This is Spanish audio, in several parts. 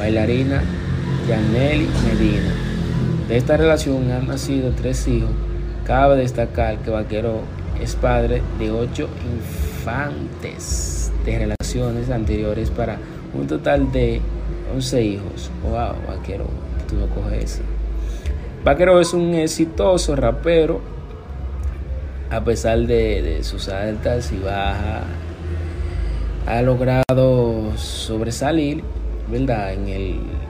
bailarina Yaneli Medina. De esta relación han nacido tres hijos. Cabe destacar que Vaquero es padre de ocho infantes de relaciones anteriores para un total de 11 hijos. Wow, Vaquero, tú no coges. Vaquero es un exitoso rapero, a pesar de sus altas y bajas, ha logrado sobresalir ¿verdad? En el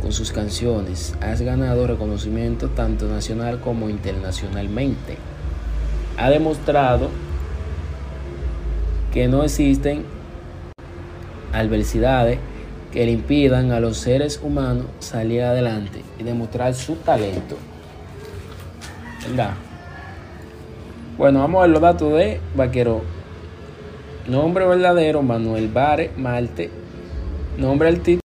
con sus canciones. Has ganado reconocimiento tanto nacional como internacionalmente. Ha demostrado que no existen adversidades que le impidan a los seres humanos salir adelante y demostrar su talento. ¿Verdad? Bueno, vamos a ver los datos de Vaquero. Nombre verdadero, Manuel Bare Malte. Nombre artístico.